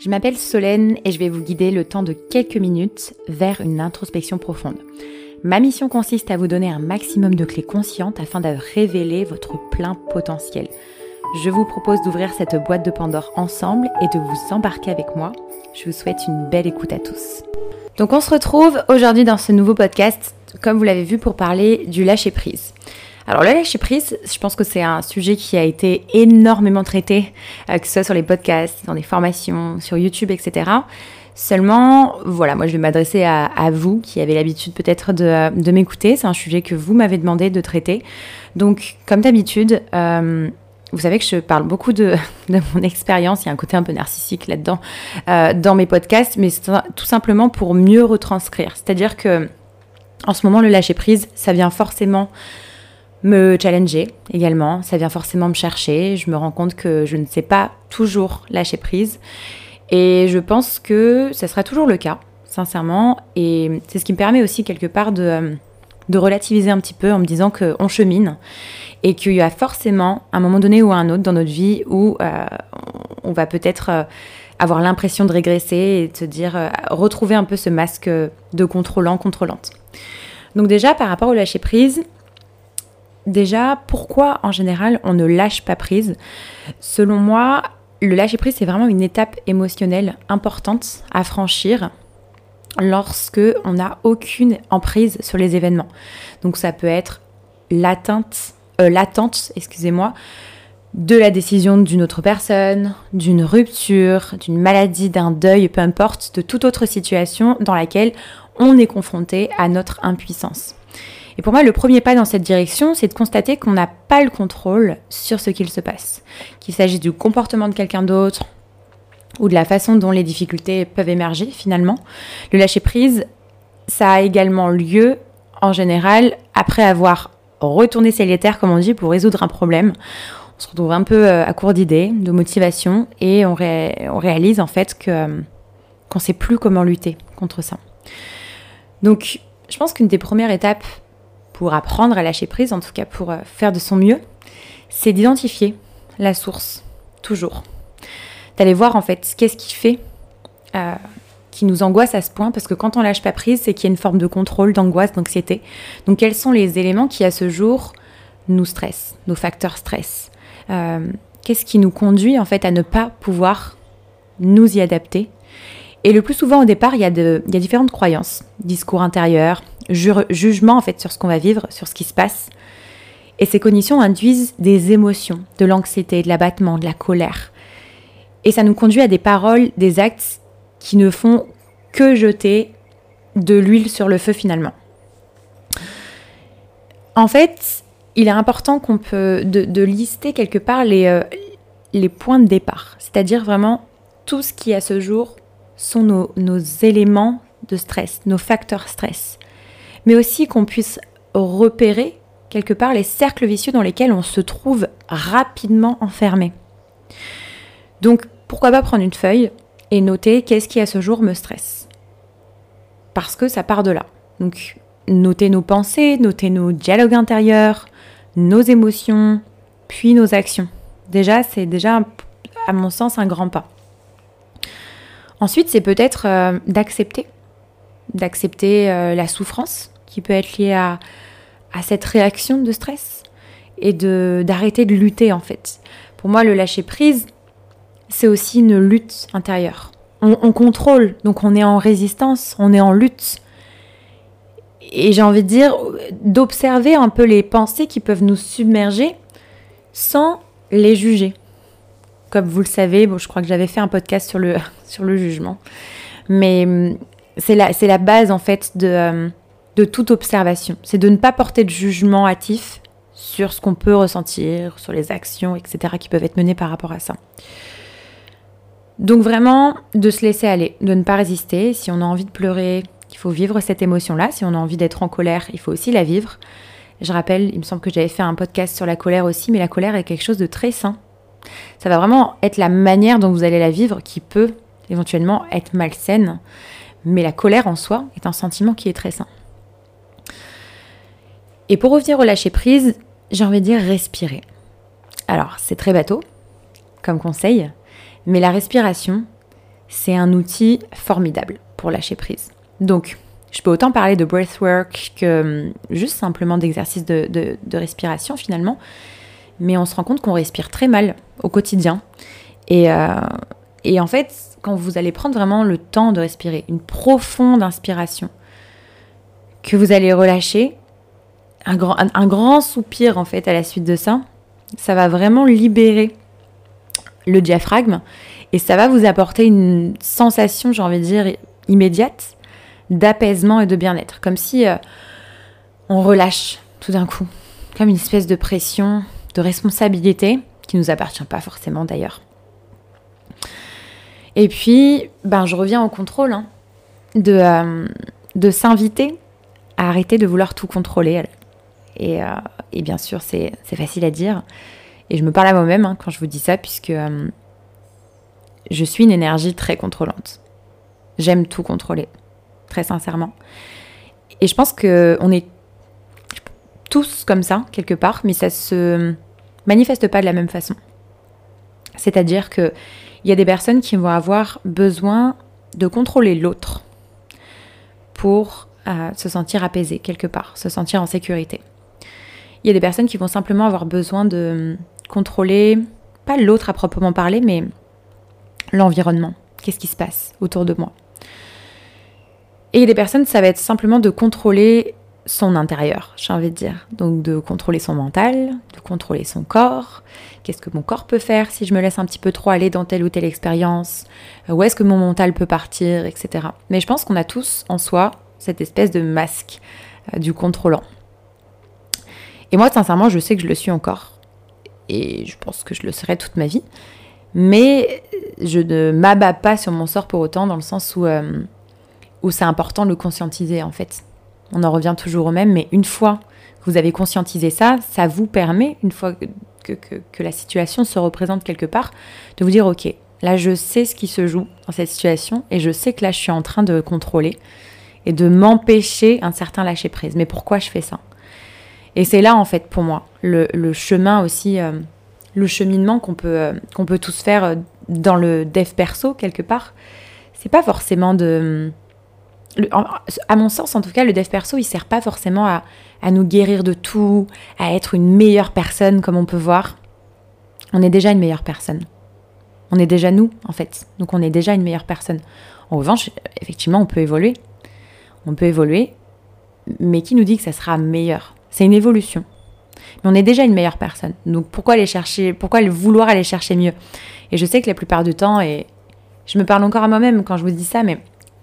Je m'appelle Solène et je vais vous guider le temps de quelques minutes vers une introspection profonde. Ma mission consiste à vous donner un maximum de clés conscientes afin de révéler votre plein potentiel. Je vous propose d'ouvrir cette boîte de Pandore ensemble et de vous embarquer avec moi. Je vous souhaite une belle écoute à tous. Donc on se retrouve aujourd'hui dans ce nouveau podcast, comme vous l'avez vu, pour parler du lâcher prise. Alors le lâcher prise, je pense que c'est un sujet qui a été énormément traité, euh, que ce soit sur les podcasts, dans des formations, sur YouTube, etc. Seulement, voilà, moi je vais m'adresser à, vous qui avez l'habitude peut-être de, m'écouter. C'est un sujet que vous m'avez demandé de traiter. Donc, comme d'habitude, euh, vous savez que je parle beaucoup de, mon expérience, il y a un côté un peu narcissique là-dedans, euh, dans mes podcasts, mais c'est tout simplement pour mieux retranscrire. C'est-à-dire que en ce moment, le lâcher prise, ça vient forcément me challenger également. Ça vient forcément me chercher. Je me rends compte que je ne sais pas toujours lâcher prise. Et je pense que ça sera toujours le cas, sincèrement. Et c'est ce qui me permet aussi quelque part de, relativiser un petit peu en me disant qu'on chemine et qu'il y a forcément un moment donné ou un autre dans notre vie où euh, on va peut-être euh, avoir l'impression de régresser et de se dire, euh, retrouver un peu ce masque de contrôlant, contrôlante. Donc déjà, par rapport au lâcher prise, Déjà, pourquoi en général on ne lâche pas prise? Selon moi, le lâcher prise, c'est vraiment une étape émotionnelle importante à franchir lorsque on n'a aucune emprise sur les événements. Donc ça peut être l'atteinte, euh, l'attente, excusez-moi, de la décision d'une autre personne, d'une rupture, d'une maladie, d'un deuil, peu importe, de toute autre situation dans laquelle on est confronté à notre impuissance. Et pour moi, le premier pas dans cette direction, c'est de constater qu'on n'a pas le contrôle sur ce qu'il se passe. Qu'il s'agisse du comportement de quelqu'un d'autre ou de la façon dont les difficultés peuvent émerger finalement. Le lâcher-prise, ça a également lieu en général après avoir retourné ses comme on dit, pour résoudre un problème. On se retrouve un peu euh, à court d'idées, de motivation, et on, réalise en fait que euh, qu'on ne sait plus comment lutter contre ça. Donc, je pense qu'une des premières étapes pour apprendre à lâcher prise, en tout cas pour euh, faire de son mieux, c'est d'identifier la source, toujours. D'aller voir en fait qu'est-ce qui fait euh, qui nous angoisse à ce point, parce que quand on lâche pas prise, c'est qu'il y a une forme de contrôle, d'angoisse, d'anxiété. Donc quels sont les éléments qui à ce jour nous stressent, nos facteurs stress? Euh, Qu'est-ce qui nous conduit en fait à ne pas pouvoir nous y adapter et le plus souvent au départ, il y a, différentes croyances, discours intérieurs, jugement en fait sur ce qu'on va vivre, sur ce qui se passe. Et ces cognitions induisent des émotions, de l'anxiété, de l'abattement, de la colère. Et ça nous conduit à des paroles, des actes qui ne font que jeter de l'huile sur le feu finalement. En fait, il est important qu'on peut de, lister quelque part les, euh, les points de départ, c'est-à-dire vraiment tout ce qui à ce jour sont nos, éléments de stress, nos facteurs stress mais aussi qu'on puisse repérer quelque part les cercles vicieux dans lesquels on se trouve rapidement enfermé. Donc pourquoi pas prendre une feuille et noter qu'est-ce qui à ce jour me stresse Parce que ça part de là. Donc noter nos pensées, noter nos dialogues intérieurs, nos émotions, puis nos actions. Déjà, c'est déjà, à mon sens, un grand pas. Ensuite, c'est peut-être euh, d'accepter d'accepter euh, la souffrance qui peut être liée à, cette réaction de stress et de d'arrêter de lutter en fait. Pour moi, le lâcher prise, c'est aussi une lutte intérieure. On, contrôle, donc on est en résistance, on est en lutte. Et j'ai envie de dire d'observer un peu les pensées qui peuvent nous submerger sans les juger. Comme vous le savez, je crois que j'avais fait un podcast sur le, jugement. Mais c'est la, base en fait de, euh, de toute observation. C'est de ne pas porter de jugement hâtif sur ce qu'on peut ressentir, sur les actions, etc. qui peuvent être menées par rapport à ça. Donc vraiment, de se laisser aller, de ne pas résister. Si on a envie de pleurer, il faut vivre cette émotion-là. Si on a envie d'être en colère, il faut aussi la vivre. Je rappelle, il me semble que j'avais fait un podcast sur la colère aussi, mais la colère est quelque chose de très sain. Ça va vraiment être la manière dont vous allez la vivre qui peut éventuellement être malsaine. Mais la colère en soi est un sentiment qui est très sain. Et pour revenir au lâcher prise, j'ai envie de dire respirer. Alors, c'est très bateau comme conseil, mais la respiration, c'est un outil formidable pour lâcher prise. Donc, je peux autant parler de breathwork que hum, juste simplement d'exercice de, respiration finalement, mais on se rend compte qu'on respire très mal au quotidien. Et, euh, et en fait, quand vous allez prendre vraiment le temps de respirer, une profonde inspiration, que vous allez relâcher, un grand, un, grand soupir en fait à la suite de ça, ça va vraiment libérer le diaphragme et ça va vous apporter une sensation, j'ai envie de dire, immédiate d'apaisement et de bien-être. Comme si euh, on relâche tout d'un coup, comme une espèce de pression, de responsabilité, qui nous appartient pas forcément d'ailleurs. Et puis, ben, je reviens au contrôle, hein, de, euh, de s'inviter à arrêter de vouloir tout contrôler. Et, euh, et bien sûr, c'est facile à dire. Et je me parle à moi-même hein, quand je vous dis ça, puisque je suis une énergie très contrôlante. J'aime tout contrôler, très sincèrement. Et je pense que on est tous comme ça, quelque part, mais ça se manifeste pas de la même façon. C'est-à-dire que il y a des personnes qui vont avoir besoin de contrôler l'autre pour euh, se sentir apaisé quelque part, se sentir en sécurité. Il y a des personnes qui vont simplement avoir besoin de contrôler, pas l'autre à proprement parler, mais l'environnement. Qu'est-ce qui se passe autour de moi? Et il y a des personnes, ça va être simplement de contrôler son intérieur, j'ai envie de dire. Donc de contrôler son mental, de contrôler son corps. Qu'est-ce que mon corps peut faire si je me laisse un petit peu trop aller dans telle ou telle expérience? Où est-ce que mon mental peut partir, etc. Mais je pense qu'on a tous en soi cette espèce de masque euh, du contrôlant. Et moi, sincèrement, je sais que je le suis encore. Et je pense que je le serai toute ma vie. Mais je ne m'abats pas sur mon sort pour autant, dans le sens où, euh, où c'est important de le conscientiser en fait. On en revient toujours au même, mais une fois que vous avez conscientisé ça, ça vous permet, une fois que, la situation se représente quelque part, de vous dire ok, là je sais ce qui se joue dans cette situation et je sais que là je suis en train de contrôler et de m'empêcher un certain lâcher prise. Mais pourquoi je fais ça? Et c'est là en fait pour moi le, le chemin aussi. Euh, le cheminement qu'on peut, euh, qu'on peut tous faire euh, dans le dev perso quelque part, c'est pas forcément de. À mon sens, en tout cas, le dev perso, il sert pas forcément à, à, nous guérir de tout, à être une meilleure personne comme on peut voir. On est déjà une meilleure personne. On est déjà nous, en fait. Donc on est déjà une meilleure personne. En revanche, effectivement, on peut évoluer. On peut évoluer, mais qui nous dit que ça sera meilleur? C'est une évolution mais on est déjà une meilleure personne. Donc pourquoi aller chercher, pourquoi vouloir aller chercher mieux? Et je sais que la plupart du temps, et je me parle encore à moi-même quand je vous dis ça, mais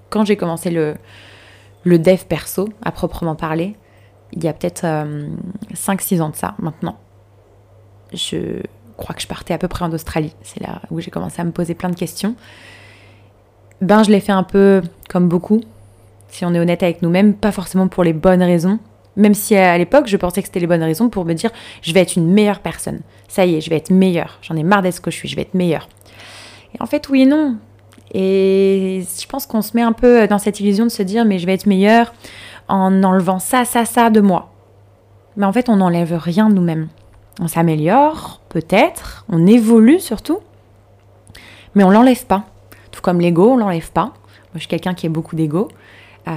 quand j'ai commencé le, le dev perso, à proprement parler, il y a peut-être 5-6 euh, ans de ça maintenant. Je crois que je partais à peu près en Australie. C'est là où j'ai commencé à me poser plein de questions. Ben, je l'ai fait un peu comme beaucoup, si on est honnête avec nous-mêmes, pas forcément pour les bonnes raisons, même si à l'époque, je pensais que c'était les bonnes raisons pour me dire je vais être une meilleure personne. Ça y est, je vais être meilleure. J'en ai marre d'être ce que je suis, je vais être meilleure. Et en fait, oui et non. Et je pense qu'on se met un peu dans cette illusion de se dire mais je vais être meilleure en enlevant ça, ça, ça de moi. Mais en fait, on n'enlève rien nous-mêmes. On s'améliore, peut-être, on évolue surtout, mais on l'enlève pas. Tout comme l'ego, on l'enlève pas. Moi, je suis quelqu'un qui a beaucoup d'ego. Euh,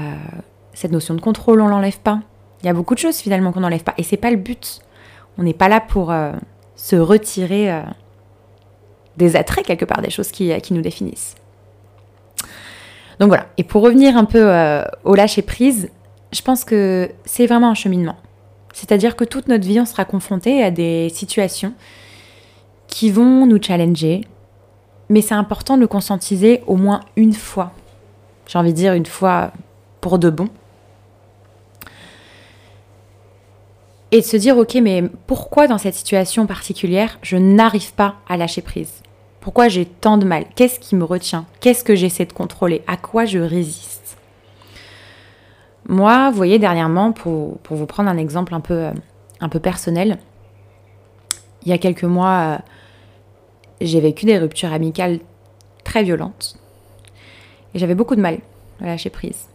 cette notion de contrôle, on l'enlève pas. Il y a beaucoup de choses finalement qu'on n'enlève pas. Et c'est pas le but. On n'est pas là pour euh, se retirer euh, des attraits quelque part, des choses qui, qui, nous définissent. Donc voilà. Et pour revenir un peu euh, au lâcher prise, je pense que c'est vraiment un cheminement. C'est-à-dire que toute notre vie, on sera confronté à des situations qui vont nous challenger. Mais c'est important de le conscientiser au moins une fois. J'ai envie de dire une fois pour de bon et de se dire, ok, mais pourquoi dans cette situation particulière, je n'arrive pas à lâcher prise? Pourquoi j'ai tant de mal? Qu'est-ce qui me retient? Qu'est-ce que j'essaie de contrôler? À quoi je résiste? Moi, vous voyez, dernièrement, pour, pour, vous prendre un exemple un peu, un peu personnel, il y a quelques mois, euh, j'ai vécu des ruptures amicales très violentes. Et j'avais beaucoup de mal à lâcher prise.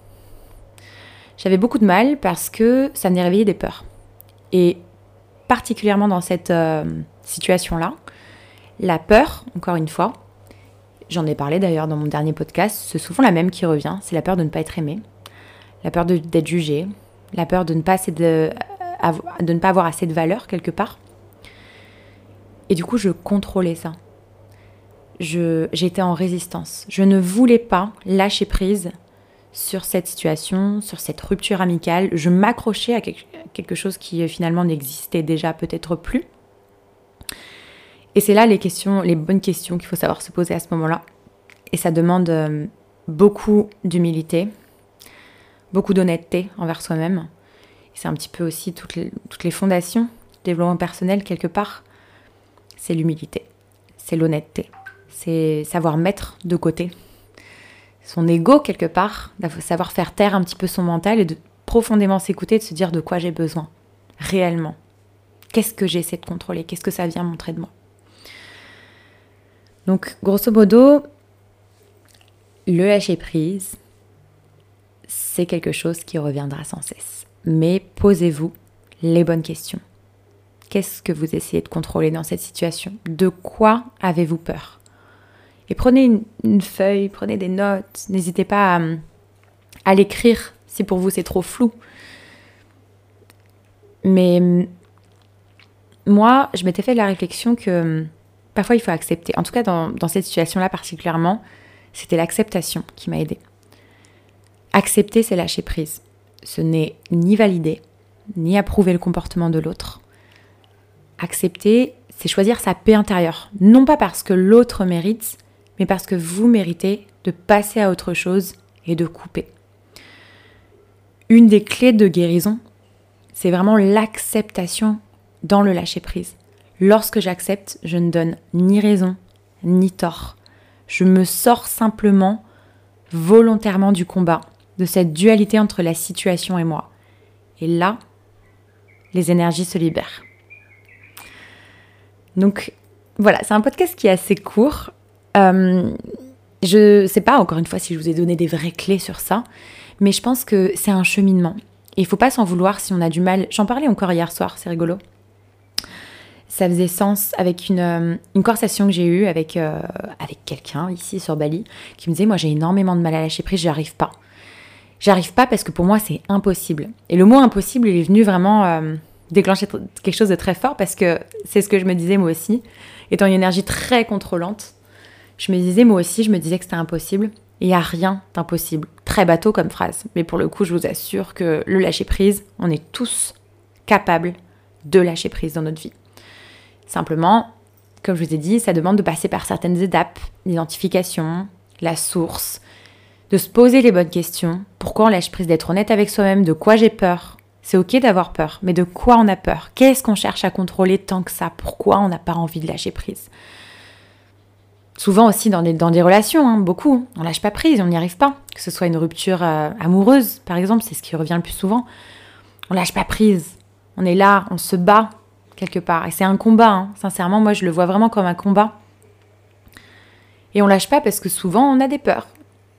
J'avais beaucoup de mal parce que ça venait réveiller des peurs. Et particulièrement dans cette euh, situation-là, la peur, encore une fois, j'en ai parlé d'ailleurs dans mon dernier podcast, c'est souvent la même qui revient, c'est la peur de ne pas être aimé, la peur d'être jugé, la peur de ne, pas de, de ne pas avoir assez de valeur quelque part. Et du coup, je contrôlais ça. J'étais en résistance. Je ne voulais pas lâcher prise sur cette situation, sur cette rupture amicale. Je m'accrochais à quelque chose qui euh, finalement n'existait déjà peut-être plus. Et c'est là les questions, les bonnes questions qu'il faut savoir se poser à ce moment-là. Et ça demande euh, beaucoup d'humilité, beaucoup d'honnêteté envers soi-même. C'est un petit peu aussi toutes les, toutes les fondations du développement personnel quelque part. C'est l'humilité, c'est l'honnêteté, c'est savoir mettre de côté son ego quelque part, savoir faire taire un petit peu son mental et de profondément s'écouter, de se dire de quoi j'ai besoin réellement. Qu'est-ce que j'essaie de contrôler? Qu'est-ce que ça vient montrer de moi? Donc, grosso modo, le lâcher prise, c'est quelque chose qui reviendra sans cesse. Mais posez-vous les bonnes questions. Qu'est-ce que vous essayez de contrôler dans cette situation? De quoi avez-vous peur? Et prenez une, feuille, prenez des notes. N'hésitez pas à, à l'écrire si pour vous c'est trop flou. Mais moi, je m'étais fait la réflexion que parfois il faut accepter. En tout cas, dans, cette situation-là particulièrement, c'était l'acceptation qui m'a aidée. Accepter, c'est lâcher prise. Ce n'est ni valider, ni approuver le comportement de l'autre. Accepter, c'est choisir sa paix intérieure. Non pas parce que l'autre mérite, mais parce que vous méritez de passer à autre chose et de couper. Une des clés de guérison, c'est vraiment l'acceptation dans le lâcher-prise. Lorsque j'accepte, je ne donne ni raison ni tort. Je me sors simplement volontairement du combat de cette dualité entre la situation et moi. Et là, les énergies se libèrent. Donc voilà, c'est un podcast qui est assez court. Euh, je ne sais pas encore une fois si je vous ai donné des vraies clés sur ça, mais je pense que c'est un cheminement. Et il faut pas s'en vouloir si on a du mal. J'en parlais encore hier soir, c'est rigolo. Ça faisait sens avec une, euh, une conversation que j'ai eue avec, euh, avec quelqu'un ici sur Bali qui me disait Moi j'ai énormément de mal à lâcher prise, j'y arrive pas. J'arrive pas parce que pour moi, c'est impossible. Et le mot impossible, il est venu vraiment euh, déclencher quelque chose de très fort parce que c'est ce que je me disais moi aussi. Étant une énergie très contrôlante, je me disais moi aussi, je me disais que c'était impossible. Il n'y a rien d'impossible. Très bateau comme phrase. Mais pour le coup, je vous assure que le lâcher prise, on est tous capables de lâcher prise dans notre vie. Simplement, comme je vous ai dit, ça demande de passer par certaines étapes, l'identification, la source, de se poser les bonnes questions. Pourquoi on lâche prise d'être honnête avec soi-même? De quoi j'ai peur? C'est ok d'avoir peur, mais de quoi on a peur? Qu'est-ce qu'on cherche à contrôler tant que ça? Pourquoi on n'a pas envie de lâcher prise? Souvent aussi dans des, dans des relations, hein, beaucoup, on lâche pas prise, on n'y arrive pas. Que ce soit une rupture euh, amoureuse, par exemple, c'est ce qui revient le plus souvent. On lâche pas prise. On est là, on se bat quelque part. Et c'est un combat, hein. sincèrement, moi je le vois vraiment comme un combat. Et on lâche pas parce que souvent on a des peurs.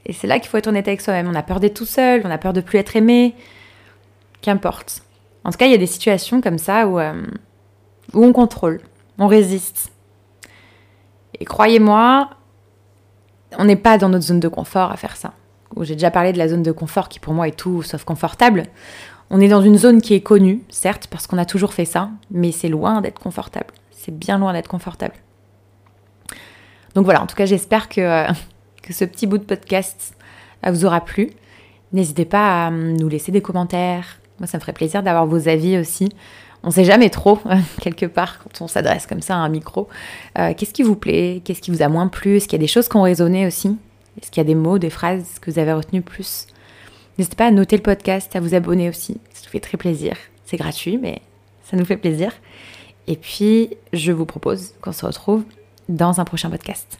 Et c'est là qu'il faut être honnête avec soi-même. On a peur d'être tout seul, on a peur de plus être aimé. Qu'importe. En tout cas, il y a des situations comme ça où, euh, où on contrôle, on résiste. Et croyez-moi, on n'est pas dans notre zone de confort à faire ça. J'ai déjà parlé de la zone de confort qui pour moi est tout sauf confortable. On est dans une zone qui est connue, certes, parce qu'on a toujours fait ça, mais c'est loin d'être confortable. C'est bien loin d'être confortable. Donc voilà, en tout cas, j'espère que, euh, ce petit bout de podcast euh, vous aura plu. N'hésitez pas à nous laisser des commentaires. Moi, ça me ferait plaisir d'avoir vos avis aussi. On ne sait jamais trop, quelque part, quand on s'adresse comme ça à un micro. Euh, qu'est-ce qui vous plaît? Qu'est-ce qui vous a moins plu? Est-ce qu'il y a des choses qui ont résonné aussi? Est-ce qu'il y a des mots, des phrases que vous avez retenues plus? N'hésitez pas à noter le podcast, à vous abonner aussi. Ça nous fait très plaisir. C'est gratuit, mais ça nous fait plaisir. Et puis, je vous propose qu'on se retrouve dans un prochain podcast.